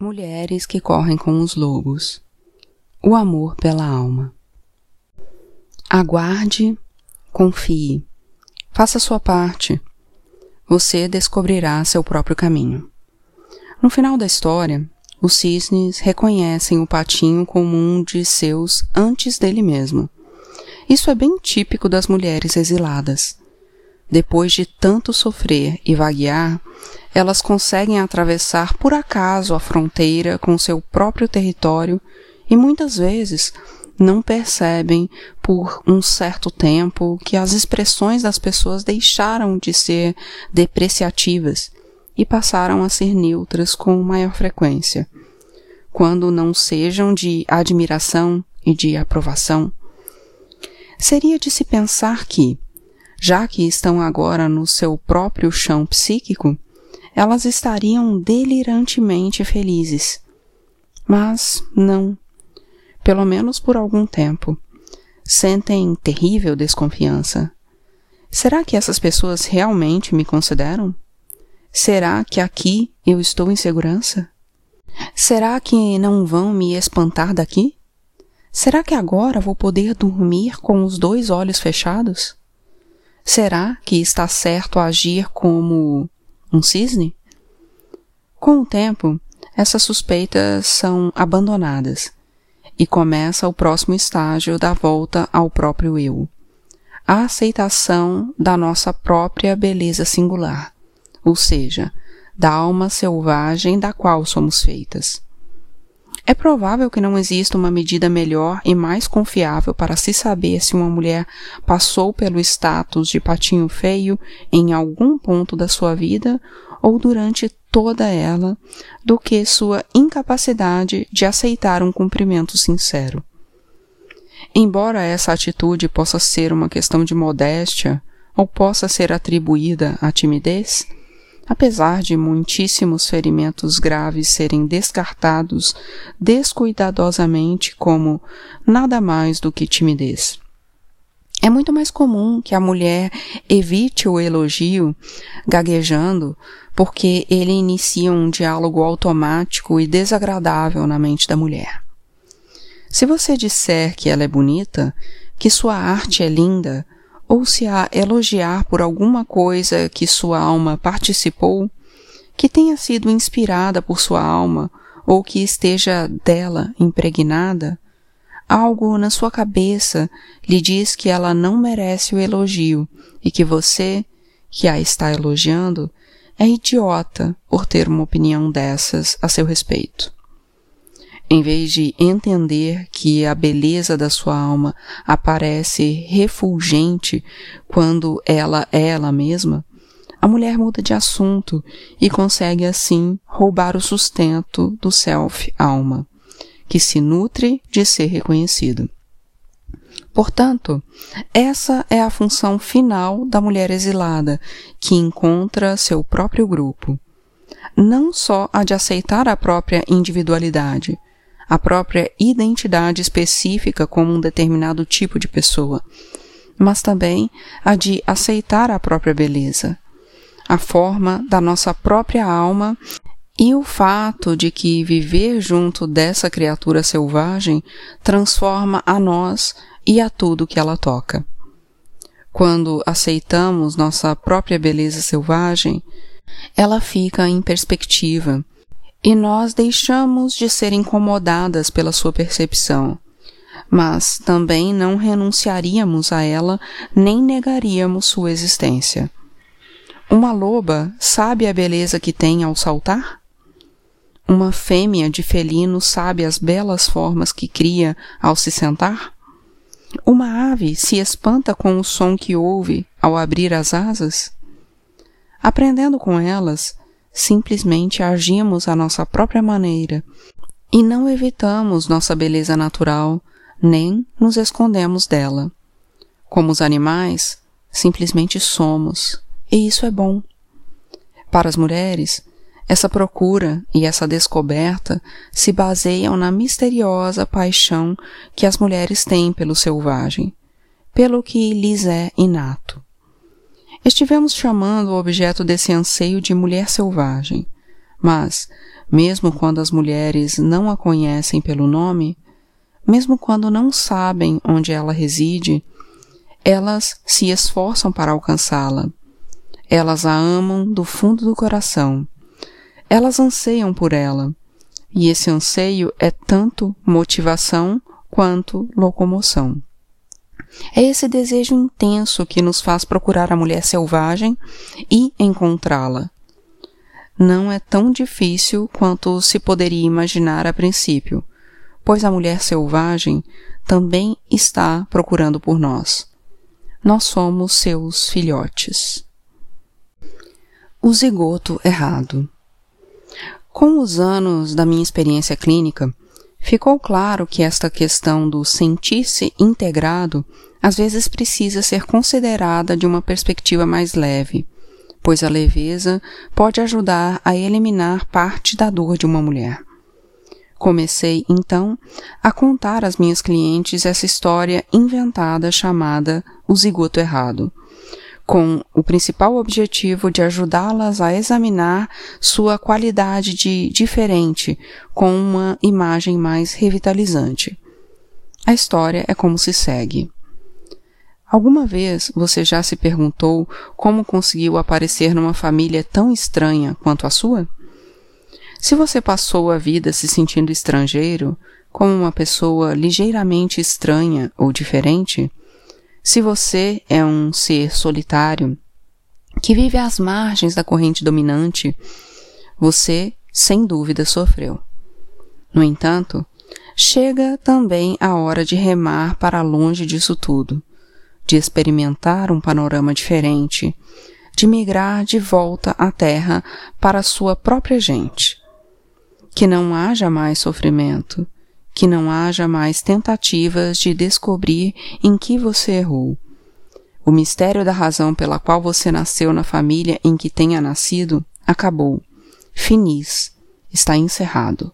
Mulheres que correm com os lobos. O amor pela alma. Aguarde, confie, faça sua parte. Você descobrirá seu próprio caminho. No final da história, os cisnes reconhecem o patinho como um de seus antes dele mesmo. Isso é bem típico das mulheres exiladas. Depois de tanto sofrer e vaguear, elas conseguem atravessar por acaso a fronteira com seu próprio território e muitas vezes não percebem por um certo tempo que as expressões das pessoas deixaram de ser depreciativas e passaram a ser neutras com maior frequência, quando não sejam de admiração e de aprovação. Seria de se pensar que, já que estão agora no seu próprio chão psíquico, elas estariam delirantemente felizes. Mas não. Pelo menos por algum tempo. Sentem terrível desconfiança. Será que essas pessoas realmente me consideram? Será que aqui eu estou em segurança? Será que não vão me espantar daqui? Será que agora vou poder dormir com os dois olhos fechados? Será que está certo agir como um cisne? Com o tempo, essas suspeitas são abandonadas e começa o próximo estágio da volta ao próprio eu, a aceitação da nossa própria beleza singular, ou seja, da alma selvagem da qual somos feitas. É provável que não exista uma medida melhor e mais confiável para se saber se uma mulher passou pelo status de patinho feio em algum ponto da sua vida ou durante toda ela do que sua incapacidade de aceitar um cumprimento sincero. Embora essa atitude possa ser uma questão de modéstia ou possa ser atribuída à timidez, apesar de muitíssimos ferimentos graves serem descartados descuidadosamente como nada mais do que timidez. É muito mais comum que a mulher evite o elogio gaguejando porque ele inicia um diálogo automático e desagradável na mente da mulher. Se você disser que ela é bonita, que sua arte é linda, ou se a elogiar por alguma coisa que sua alma participou, que tenha sido inspirada por sua alma ou que esteja dela impregnada, algo na sua cabeça lhe diz que ela não merece o elogio e que você, que a está elogiando, é idiota por ter uma opinião dessas a seu respeito. Em vez de entender que a beleza da sua alma aparece refulgente quando ela é ela mesma, a mulher muda de assunto e consegue assim roubar o sustento do self-alma, que se nutre de ser reconhecido. Portanto, essa é a função final da mulher exilada, que encontra seu próprio grupo. Não só a de aceitar a própria individualidade, a própria identidade específica como um determinado tipo de pessoa, mas também a de aceitar a própria beleza, a forma da nossa própria alma e o fato de que viver junto dessa criatura selvagem transforma a nós e a tudo que ela toca. Quando aceitamos nossa própria beleza selvagem, ela fica em perspectiva e nós deixamos de ser incomodadas pela sua percepção, mas também não renunciaríamos a ela nem negaríamos sua existência. Uma loba sabe a beleza que tem ao saltar? Uma fêmea de felino sabe as belas formas que cria ao se sentar? Uma ave se espanta com o som que ouve ao abrir as asas? Aprendendo com elas, simplesmente agimos à nossa própria maneira e não evitamos nossa beleza natural, nem nos escondemos dela. Como os animais, simplesmente somos, e isso é bom. Para as mulheres, essa procura e essa descoberta se baseiam na misteriosa paixão que as mulheres têm pelo selvagem, pelo que lhes é inato. Estivemos chamando o objeto desse anseio de mulher selvagem, mas, mesmo quando as mulheres não a conhecem pelo nome, mesmo quando não sabem onde ela reside, elas se esforçam para alcançá-la. Elas a amam do fundo do coração. Elas anseiam por ela. E esse anseio é tanto motivação quanto locomoção. É esse desejo intenso que nos faz procurar a mulher selvagem e encontrá-la. Não é tão difícil quanto se poderia imaginar a princípio, pois a mulher selvagem também está procurando por nós. Nós somos seus filhotes. O zigoto errado. Com os anos da minha experiência clínica, ficou claro que esta questão do sentir-se integrado às vezes precisa ser considerada de uma perspectiva mais leve, pois a leveza pode ajudar a eliminar parte da dor de uma mulher. Comecei, então, a contar às minhas clientes essa história inventada chamada o zigoto errado, com o principal objetivo de ajudá-las a examinar sua qualidade de diferente com uma imagem mais revitalizante. A história é como se segue. Alguma vez você já se perguntou como conseguiu aparecer numa família tão estranha quanto a sua? Se você passou a vida se sentindo estrangeiro, como uma pessoa ligeiramente estranha ou diferente, se você é um ser solitário, que vive às margens da corrente dominante, você, sem dúvida, sofreu. No entanto, chega também a hora de remar para longe disso tudo, de experimentar um panorama diferente, de migrar de volta à Terra para sua própria gente. Que não haja mais sofrimento, que não haja mais tentativas de descobrir em que você errou. O mistério da razão pela qual você nasceu na família em que tenha nascido acabou. Finis. Está encerrado.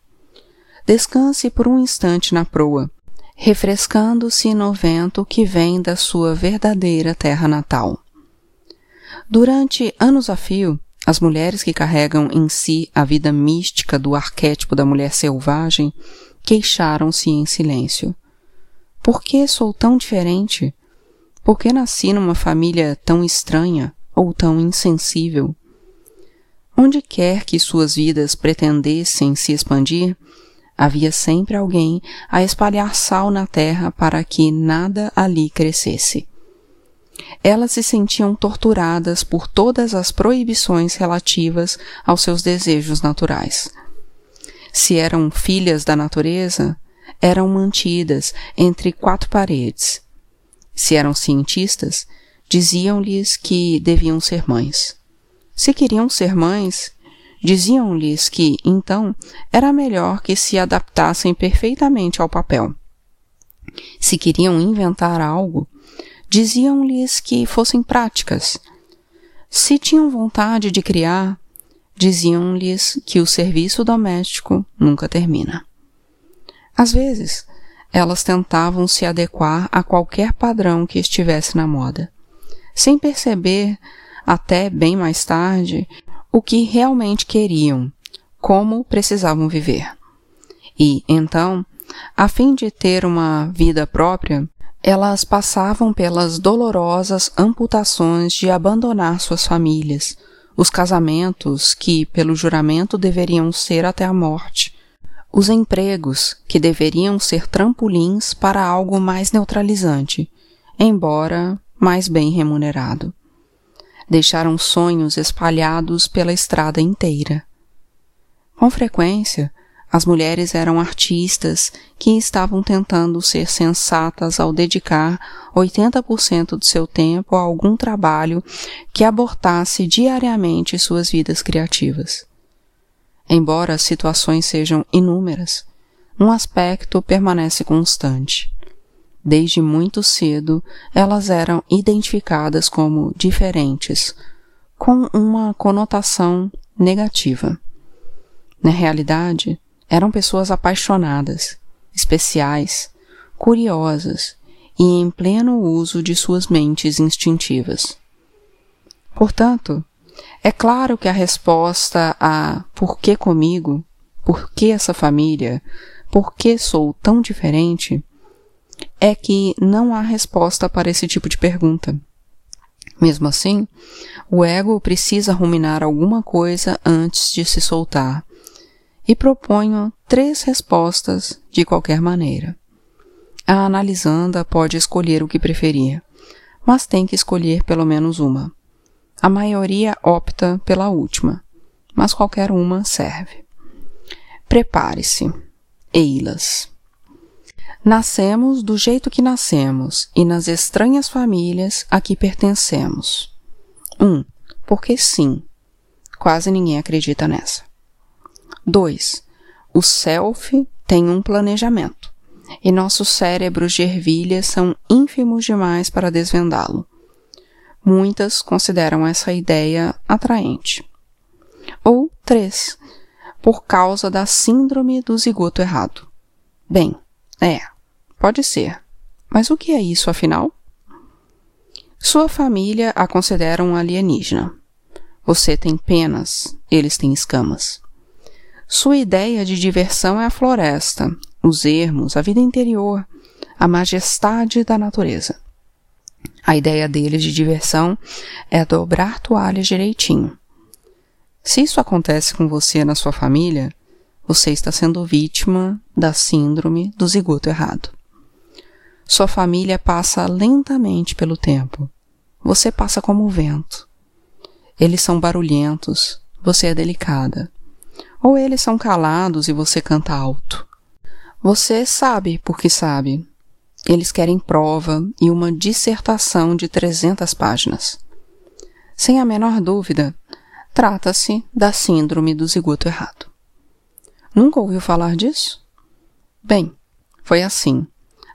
Descanse por um instante na proa, refrescando-se no vento que vem da sua verdadeira terra natal. Durante anos a fio, as mulheres que carregam em si a vida mística do arquétipo da mulher selvagem queixaram-se em silêncio. Por que sou tão diferente? Por que nasci numa família tão estranha ou tão insensível? Onde quer que suas vidas pretendessem se expandir, havia sempre alguém a espalhar sal na terra para que nada ali crescesse. Elas se sentiam torturadas por todas as proibições relativas aos seus desejos naturais se eram filhas da natureza, eram mantidas entre quatro paredes. Se eram cientistas, diziam-lhes que deviam ser mães. Se queriam ser mães, diziam-lhes que, então, era melhor que se adaptassem perfeitamente ao papel. Se queriam inventar algo, diziam-lhes que fossem práticas. Se tinham vontade de criar, diziam-lhes que o serviço doméstico nunca termina. Às vezes, elas tentavam se adequar a qualquer padrão que estivesse na moda, sem perceber, até bem mais tarde, o que realmente queriam, como precisavam viver. E, então, a fim de ter uma vida própria, elas passavam pelas dolorosas amputações de abandonar suas famílias, os casamentos que, pelo juramento, deveriam ser até a morte, os empregos que deveriam ser trampolins para algo mais neutralizante, embora mais bem remunerado. Deixaram sonhos espalhados pela estrada inteira. Com frequência, as mulheres eram artistas que estavam tentando ser sensatas ao dedicar 80% do seu tempo a algum trabalho que abortasse diariamente suas vidas criativas. Embora as situações sejam inúmeras, um aspecto permanece constante. Desde muito cedo, elas eram identificadas como diferentes, com uma conotação negativa. Na realidade, eram pessoas apaixonadas, especiais, curiosas e em pleno uso de suas mentes instintivas. Portanto, é claro que a resposta a por que comigo por que essa família, por que sou tão diferente, é que não há resposta para esse tipo de pergunta. Mesmo assim, o ego precisa ruminar alguma coisa antes de se soltar, e proponho três respostas de qualquer maneira. A analisanda pode escolher o que preferir, mas tem que escolher pelo menos uma. A maioria opta pela última, mas qualquer uma serve. Prepare-se. Eilas. Nascemos do jeito que nascemos e nas estranhas famílias a que pertencemos. 1. Um, porque sim. Quase ninguém acredita nessa. 2. O self tem um planejamento e nossos cérebros de ervilha são ínfimos demais para desvendá-lo. Muitas consideram essa ideia atraente. Ou 3. Por causa da síndrome do zigoto errado. Bem, é, Pode ser. Mas o que é isso, afinal? Sua família a considera um alienígena. Você tem penas, eles têm escamas. Sua ideia de diversão é a floresta, os ermos, a vida interior, a majestade da natureza. A ideia deles de diversão é dobrar toalhas direitinho. Se isso acontece com você na sua família, você está sendo vítima da síndrome do zigoto errado. Sua família passa lentamente pelo tempo. Você passa como o vento. Eles são barulhentos, você é delicada. Ou eles são calados e você canta alto. Você sabe porque sabe. Eles querem prova e uma dissertação de 300 páginas. Sem a menor dúvida, trata-se da síndrome do zigoto errado. Nunca ouviu falar disso? Bem, foi assim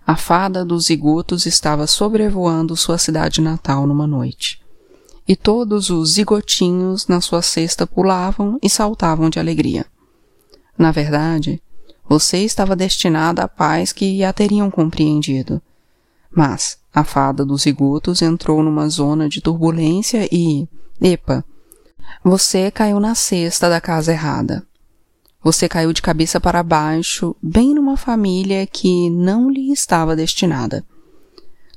a fada dos zigotos estava sobrevoando sua cidade natal numa noite. E todos os zigotinhos na sua cesta pulavam e saltavam de alegria. Na verdade, você estava destinada à paz que a teriam compreendido. Mas a fada dos zigotos entrou numa zona de turbulência e, epa, você caiu na cesta da casa errada. Você caiu de cabeça para baixo, bem numa família que não lhe estava destinada.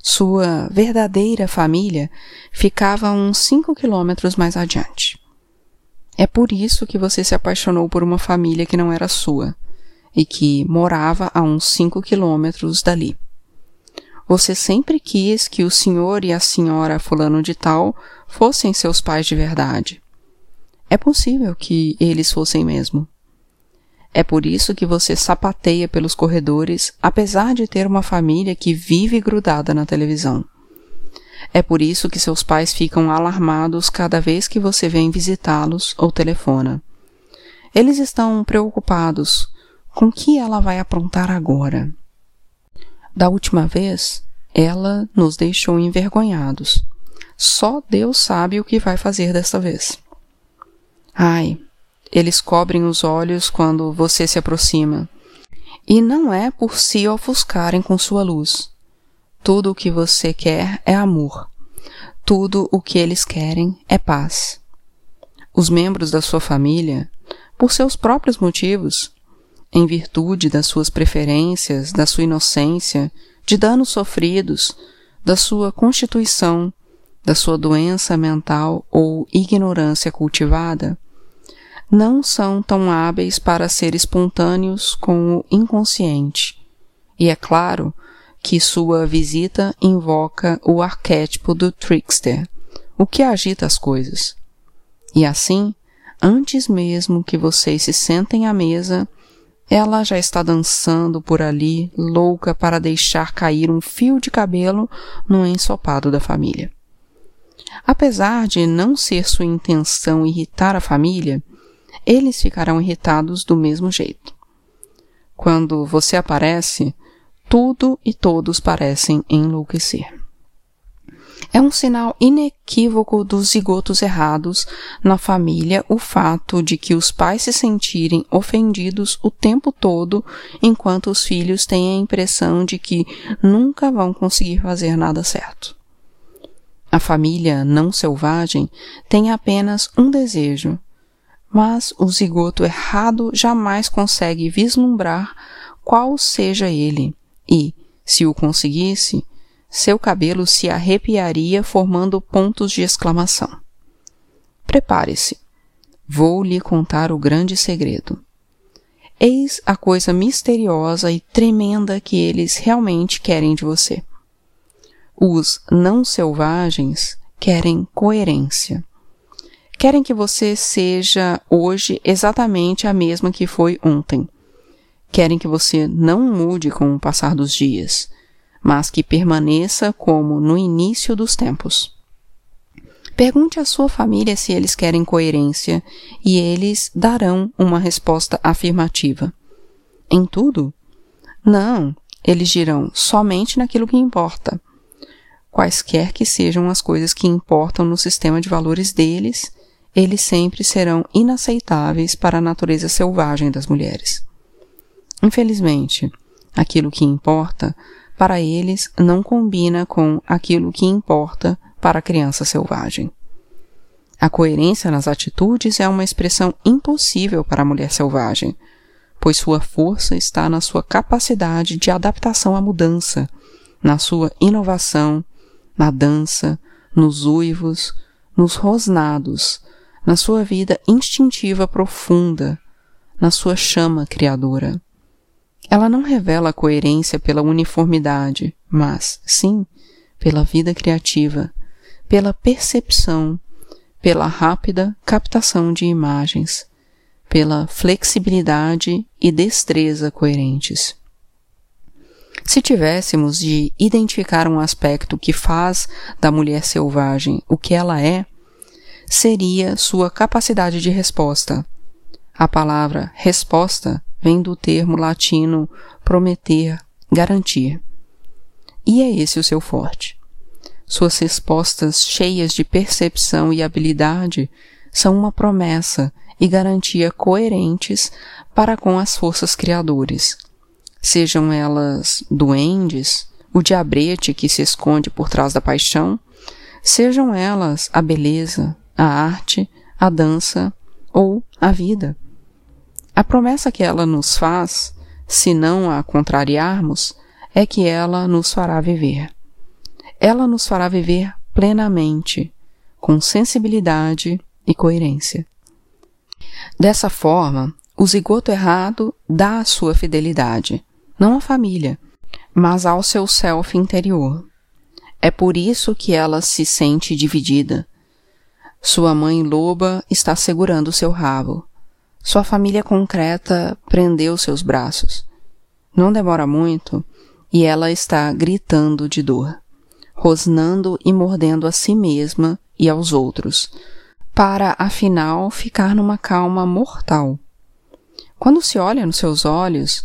Sua verdadeira família ficava uns cinco quilômetros mais adiante. É por isso que você se apaixonou por uma família que não era sua e que morava a uns cinco quilômetros dali. Você sempre quis que o senhor e a senhora fulano de tal fossem seus pais de verdade. É possível que eles fossem mesmo. É por isso que você sapateia pelos corredores, apesar de ter uma família que vive grudada na televisão. É por isso que seus pais ficam alarmados cada vez que você vem visitá-los ou telefona. Eles estão preocupados com o que ela vai aprontar agora. Da última vez, ela nos deixou envergonhados. Só Deus sabe o que vai fazer desta vez. Ai, eles cobrem os olhos quando você se aproxima. E não é por se ofuscarem com sua luz. Tudo o que você quer é amor. Tudo o que eles querem é paz. Os membros da sua família, por seus próprios motivos, em virtude das suas preferências, da sua inocência, de danos sofridos, da sua constituição, da sua doença mental ou ignorância cultivada, não são tão hábeis para ser espontâneos com o inconsciente. E é claro que sua visita invoca o arquétipo do trickster, o que agita as coisas. E assim, antes mesmo que vocês se sentem à mesa, ela já está dançando por ali, louca para deixar cair um fio de cabelo no ensopado da família. Apesar de não ser sua intenção irritar a família, eles ficarão irritados do mesmo jeito. Quando você aparece, tudo e todos parecem enlouquecer. É um sinal inequívoco dos zigotos errados na família o fato de que os pais se sentirem ofendidos o tempo todo enquanto os filhos têm a impressão de que nunca vão conseguir fazer nada certo. A família não selvagem tem apenas um desejo mas o zigoto errado jamais consegue vislumbrar qual seja ele, e, se o conseguisse, seu cabelo se arrepiaria formando pontos de exclamação. Prepare-se. Vou lhe contar o grande segredo. Eis a coisa misteriosa e tremenda que eles realmente querem de você. Os não selvagens querem coerência. Querem que você seja hoje exatamente a mesma que foi ontem. Querem que você não mude com o passar dos dias, mas que permaneça como no início dos tempos. Pergunte à sua família se eles querem coerência e eles darão uma resposta afirmativa. Em tudo? Não, eles dirão somente naquilo que importa. Quaisquer que sejam as coisas que importam no sistema de valores deles, eles sempre serão inaceitáveis para a natureza selvagem das mulheres. Infelizmente, aquilo que importa para eles não combina com aquilo que importa para a criança selvagem. A coerência nas atitudes é uma expressão impossível para a mulher selvagem, pois sua força está na sua capacidade de adaptação à mudança, na sua inovação, na dança, nos uivos, nos rosnados, na sua vida instintiva profunda, na sua chama criadora. Ela não revela a coerência pela uniformidade, mas, sim, pela vida criativa, pela percepção, pela rápida captação de imagens, pela flexibilidade e destreza coerentes. Se tivéssemos de identificar um aspecto que faz da mulher selvagem o que ela é, seria sua capacidade de resposta. A palavra resposta vem do termo latino prometer, garantir. E é esse o seu forte. Suas respostas cheias de percepção e habilidade são uma promessa e garantia coerentes para com as forças criadoras, sejam elas duendes, o diabrete que se esconde por trás da paixão, sejam elas a beleza, a arte, a dança ou a vida. A promessa que ela nos faz, se não a contrariarmos, é que ela nos fará viver ela nos fará viver plenamente, com sensibilidade e coerência. Dessa forma, o zigoto errado dá a sua fidelidade, não à família, mas ao seu self interior. É por isso que ela se sente dividida. Sua mãe loba está segurando seu rabo. Sua família concreta prendeu seus braços. Não demora muito e ela está gritando de dor rosnando e mordendo a si mesma e aos outros, para afinal ficar numa calma mortal. Quando se olha nos seus olhos,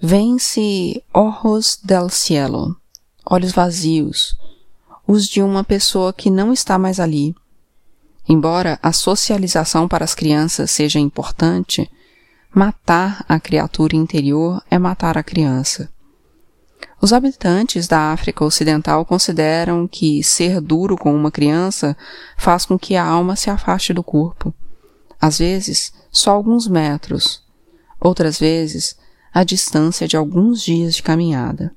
vêm-se ojos del cielo, olhos vazios, os de uma pessoa que não está mais ali. Embora a socialização para as crianças seja importante, matar a criatura interior é matar a criança. Os habitantes da África Ocidental consideram que ser duro com uma criança faz com que a alma se afaste do corpo. Às vezes, só alguns metros, outras vezes, a distância de alguns dias de caminhada.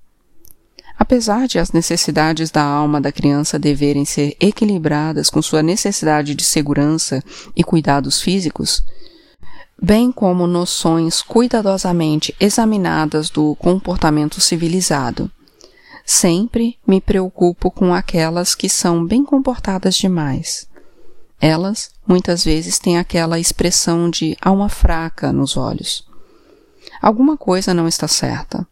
Apesar de as necessidades da alma da criança deverem ser equilibradas com sua necessidade de segurança e cuidados físicos, bem como noções cuidadosamente examinadas do comportamento civilizado. Sempre me preocupo com aquelas que são bem comportadas demais. Elas, muitas vezes, têm aquela expressão de alma fraca nos olhos. Alguma coisa não está certa.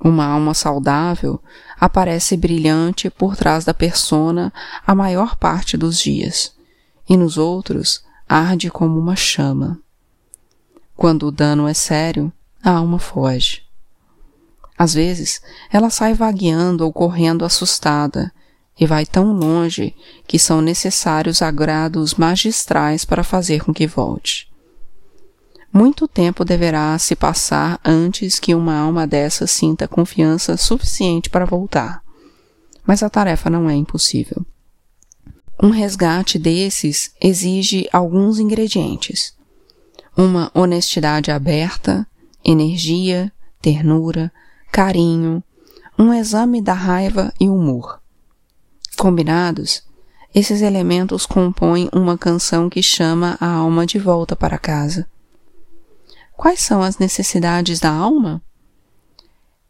Uma alma saudável aparece brilhante por trás da persona a maior parte dos dias, e nos outros arde como uma chama. Quando o dano é sério, a alma foge. Às vezes, ela sai vagueando ou correndo assustada e vai tão longe que são necessários agrados magistrais para fazer com que volte. Muito tempo deverá se passar antes que uma alma dessa sinta confiança suficiente para voltar. Mas a tarefa não é impossível. Um resgate desses exige alguns ingredientes uma honestidade aberta, energia, ternura, carinho, um exame da raiva e humor. Combinados, esses elementos compõem uma canção que chama a alma de volta para casa. Quais são as necessidades da alma?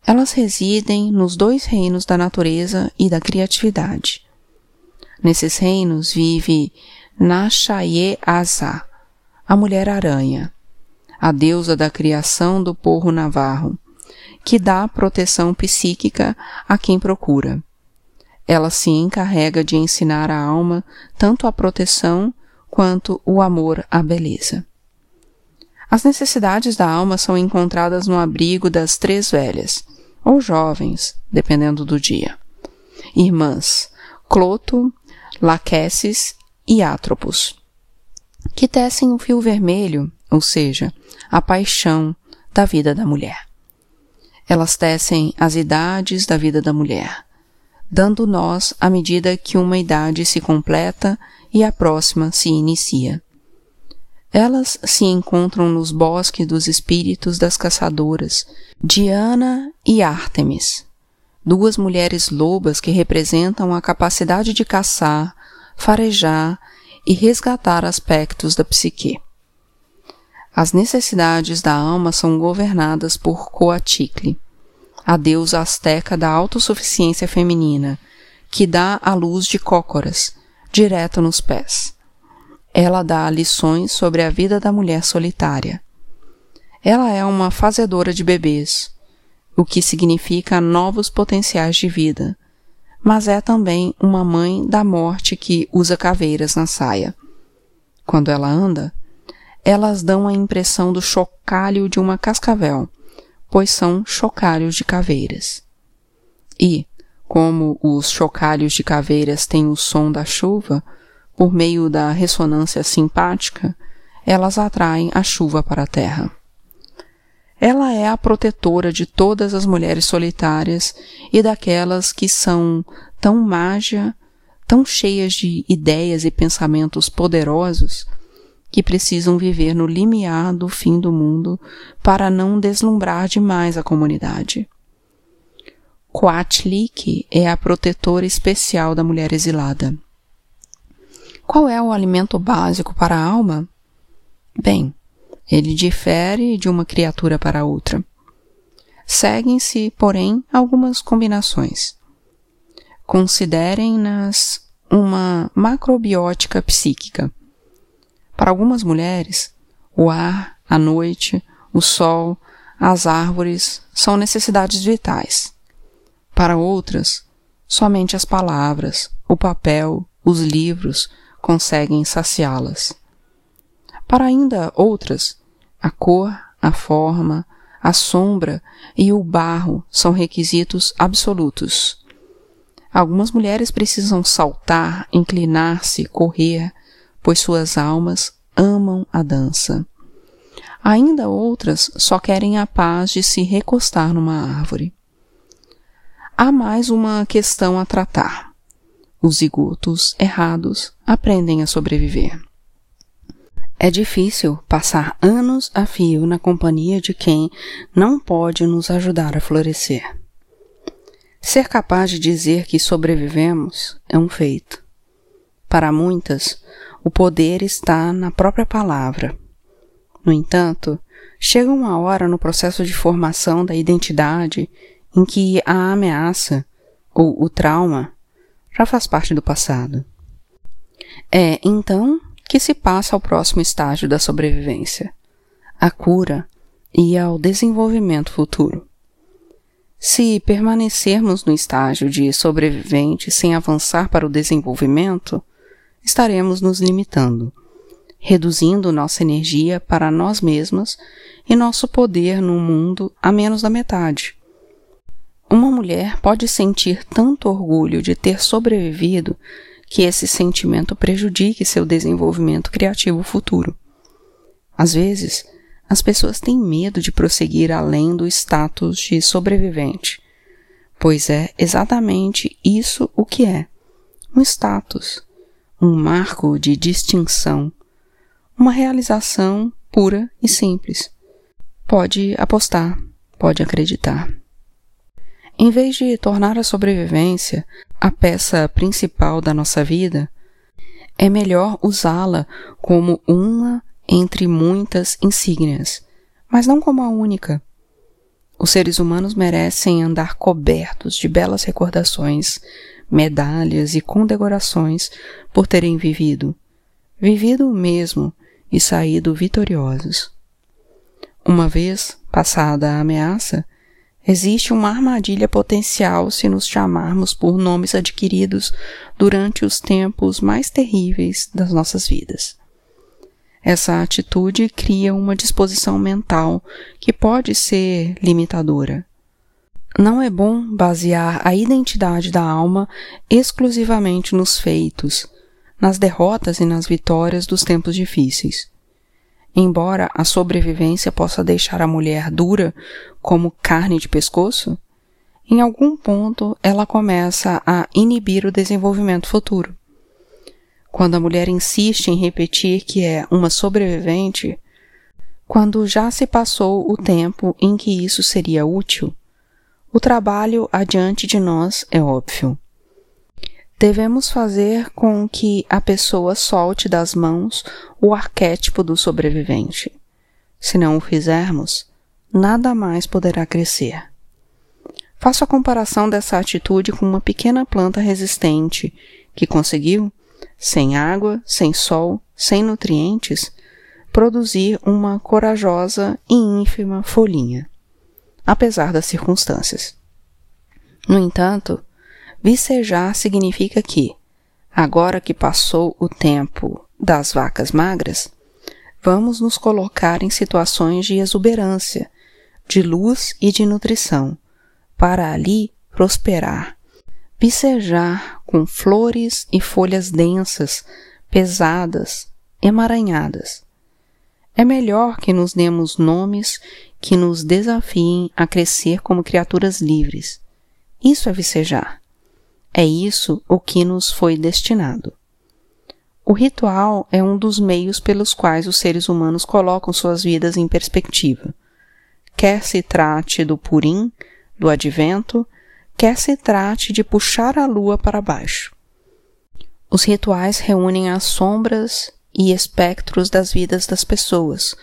Elas residem nos dois reinos da natureza e da criatividade. Nesses reinos vive Nashaye Asa, a mulher-aranha, a deusa da criação do porro navarro, que dá proteção psíquica a quem procura. Ela se encarrega de ensinar a alma tanto a proteção quanto o amor à beleza. As necessidades da alma são encontradas no abrigo das três velhas, ou jovens, dependendo do dia. Irmãs Cloto, Laqueses e Atropos, que tecem o fio vermelho, ou seja, a paixão da vida da mulher. Elas tecem as idades da vida da mulher, dando nós à medida que uma idade se completa e a próxima se inicia. Elas se encontram nos bosques dos espíritos das caçadoras, Diana e Ártemis, duas mulheres lobas que representam a capacidade de caçar, farejar e resgatar aspectos da psique. As necessidades da alma são governadas por Coaticle, a deusa asteca da autossuficiência feminina, que dá a luz de cócoras, direto nos pés. Ela dá lições sobre a vida da mulher solitária. Ela é uma fazedora de bebês, o que significa novos potenciais de vida, mas é também uma mãe da morte que usa caveiras na saia. Quando ela anda, elas dão a impressão do chocalho de uma cascavel, pois são chocalhos de caveiras. E, como os chocalhos de caveiras têm o som da chuva, por meio da ressonância simpática, elas atraem a chuva para a terra. Ela é a protetora de todas as mulheres solitárias e daquelas que são tão mágia, tão cheias de ideias e pensamentos poderosos, que precisam viver no limiar do fim do mundo para não deslumbrar demais a comunidade. Coatlik é a protetora especial da mulher exilada. Qual é o alimento básico para a alma? Bem, ele difere de uma criatura para outra. Seguem-se, porém, algumas combinações. Considerem-nas uma macrobiótica psíquica. Para algumas mulheres, o ar, a noite, o sol, as árvores são necessidades vitais. Para outras, somente as palavras, o papel, os livros conseguem saciá-las. Para ainda outras, a cor, a forma, a sombra e o barro são requisitos absolutos. Algumas mulheres precisam saltar, inclinar-se, correr, pois suas almas amam a dança. Ainda outras só querem a paz de se recostar numa árvore. Há mais uma questão a tratar. Os zigotos errados aprendem a sobreviver. É difícil passar anos a fio na companhia de quem não pode nos ajudar a florescer. Ser capaz de dizer que sobrevivemos é um feito. Para muitas, o poder está na própria palavra. No entanto, chega uma hora no processo de formação da identidade em que a ameaça ou o trauma já faz parte do passado. É então que se passa ao próximo estágio da sobrevivência, a cura e ao desenvolvimento futuro. Se permanecermos no estágio de sobrevivente sem avançar para o desenvolvimento, estaremos nos limitando, reduzindo nossa energia para nós mesmos e nosso poder no mundo a menos da metade. Uma mulher pode sentir tanto orgulho de ter sobrevivido que esse sentimento prejudique seu desenvolvimento criativo futuro. Às vezes, as pessoas têm medo de prosseguir além do status de sobrevivente, pois é exatamente isso o que é: um status, um marco de distinção, uma realização pura e simples. Pode apostar, pode acreditar. Em vez de tornar a sobrevivência a peça principal da nossa vida, é melhor usá-la como uma entre muitas insígnias, mas não como a única. Os seres humanos merecem andar cobertos de belas recordações, medalhas e condecorações por terem vivido, vivido mesmo e saído vitoriosos. Uma vez passada a ameaça, existe uma armadilha potencial se nos chamarmos por nomes adquiridos durante os tempos mais terríveis das nossas vidas. Essa atitude cria uma disposição mental que pode ser limitadora. Não é bom basear a identidade da alma exclusivamente nos feitos, nas derrotas e nas vitórias dos tempos difíceis. Embora a sobrevivência possa deixar a mulher dura como carne de pescoço, em algum ponto ela começa a inibir o desenvolvimento futuro. Quando a mulher insiste em repetir que é uma sobrevivente, quando já se passou o tempo em que isso seria útil, o trabalho adiante de nós é óbvio. Devemos fazer com que a pessoa solte das mãos o arquétipo do sobrevivente. Se não o fizermos, nada mais poderá crescer. Faço a comparação dessa atitude com uma pequena planta resistente que conseguiu sem água, sem sol, sem nutrientes, produzir uma corajosa e ínfima folhinha, apesar das circunstâncias. No entanto, vicejar significa que, agora que passou o tempo das vacas magras, vamos nos colocar em situações de exuberância, de luz e de nutrição, para ali prosperar vicejar com flores e folhas densas, pesadas, emaranhadas. É melhor que nos demos nomes que nos desafiem a crescer como criaturas livres. Isso é vicejar. É isso o que nos foi destinado. O ritual é um dos meios pelos quais os seres humanos colocam suas vidas em perspectiva. Quer se trate do Purim, do Advento, quer se trate de puxar a lua para baixo. Os rituais reúnem as sombras e espectros das vidas das pessoas,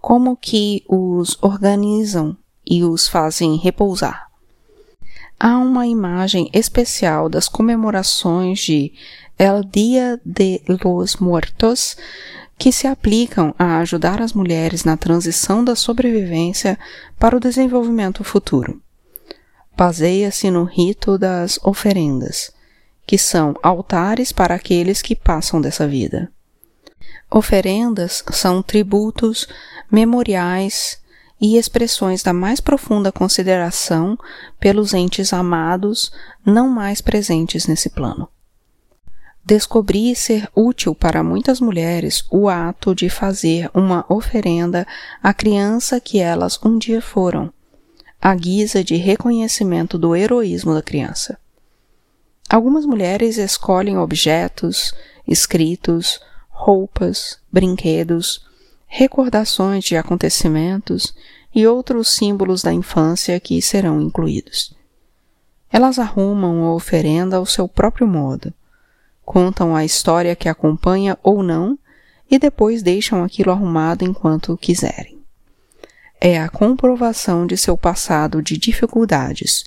como que os organizam e os fazem repousar. Há uma imagem especial das comemorações de El Dia de los Muertos que se aplicam a ajudar as mulheres na transição da sobrevivência para o desenvolvimento futuro baseia-se no rito das oferendas, que são altares para aqueles que passam dessa vida. Oferendas são tributos, memoriais e expressões da mais profunda consideração pelos entes amados não mais presentes nesse plano. Descobri ser útil para muitas mulheres o ato de fazer uma oferenda à criança que elas um dia foram, à guisa de reconhecimento do heroísmo da criança. Algumas mulheres escolhem objetos, escritos, roupas, brinquedos, recordações de acontecimentos e outros símbolos da infância que serão incluídos. Elas arrumam a oferenda ao seu próprio modo, contam a história que acompanha ou não e depois deixam aquilo arrumado enquanto quiserem é a comprovação de seu passado de dificuldades,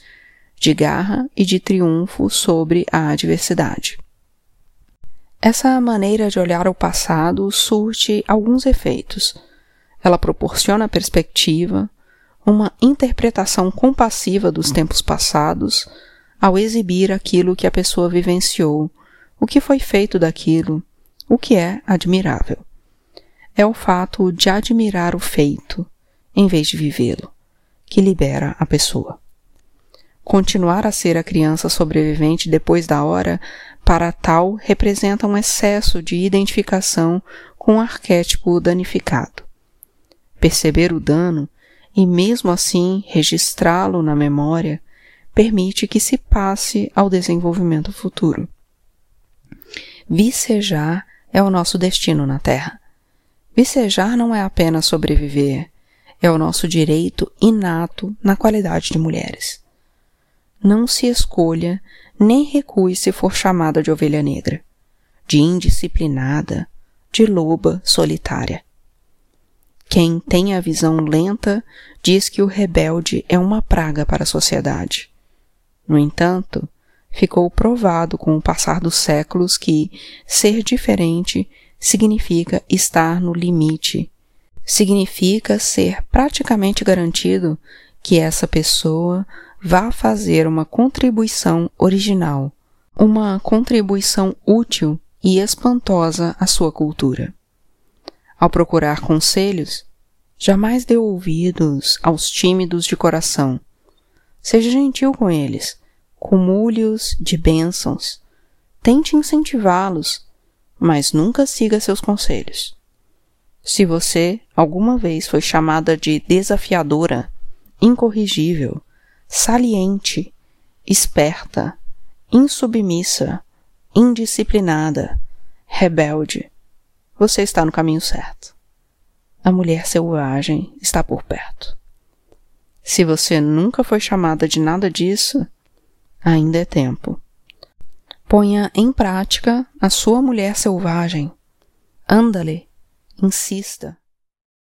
de garra e de triunfo sobre a adversidade. Essa maneira de olhar o passado surte alguns efeitos. Ela proporciona perspectiva, uma interpretação compassiva dos tempos passados, ao exibir aquilo que a pessoa vivenciou, o que foi feito daquilo, o que é admirável. É o fato de admirar o feito, em vez de vivê-lo, que libera a pessoa. Continuar a ser a criança sobrevivente depois da hora, para tal, representa um excesso de identificação com o arquétipo danificado. Perceber o dano e, mesmo assim, registrá-lo na memória permite que se passe ao desenvolvimento futuro. Vicejar é o nosso destino na Terra. Vicejar não é apenas sobreviver, é o nosso direito inato na qualidade de mulheres. Não se escolha nem recue se for chamada de ovelha negra, de indisciplinada, de loba solitária. Quem tem a visão lenta diz que o rebelde é uma praga para a sociedade. No entanto, ficou provado com o passar dos séculos que ser diferente significa estar no limite, significa ser praticamente garantido que essa pessoa vá fazer uma contribuição original, uma contribuição útil e espantosa à sua cultura. Ao procurar conselhos, jamais dê ouvidos aos tímidos de coração. Seja gentil com eles, cumule-os de bênçãos. Tente incentivá-los, mas nunca siga seus conselhos. Se você alguma vez foi chamada de desafiadora, incorrigível, saliente, esperta, insubmissa, indisciplinada, rebelde, você está no caminho certo. A mulher selvagem está por perto. Se você nunca foi chamada de nada disso, ainda é tempo. Ponha em prática a sua mulher selvagem. Anda-lhe, insista.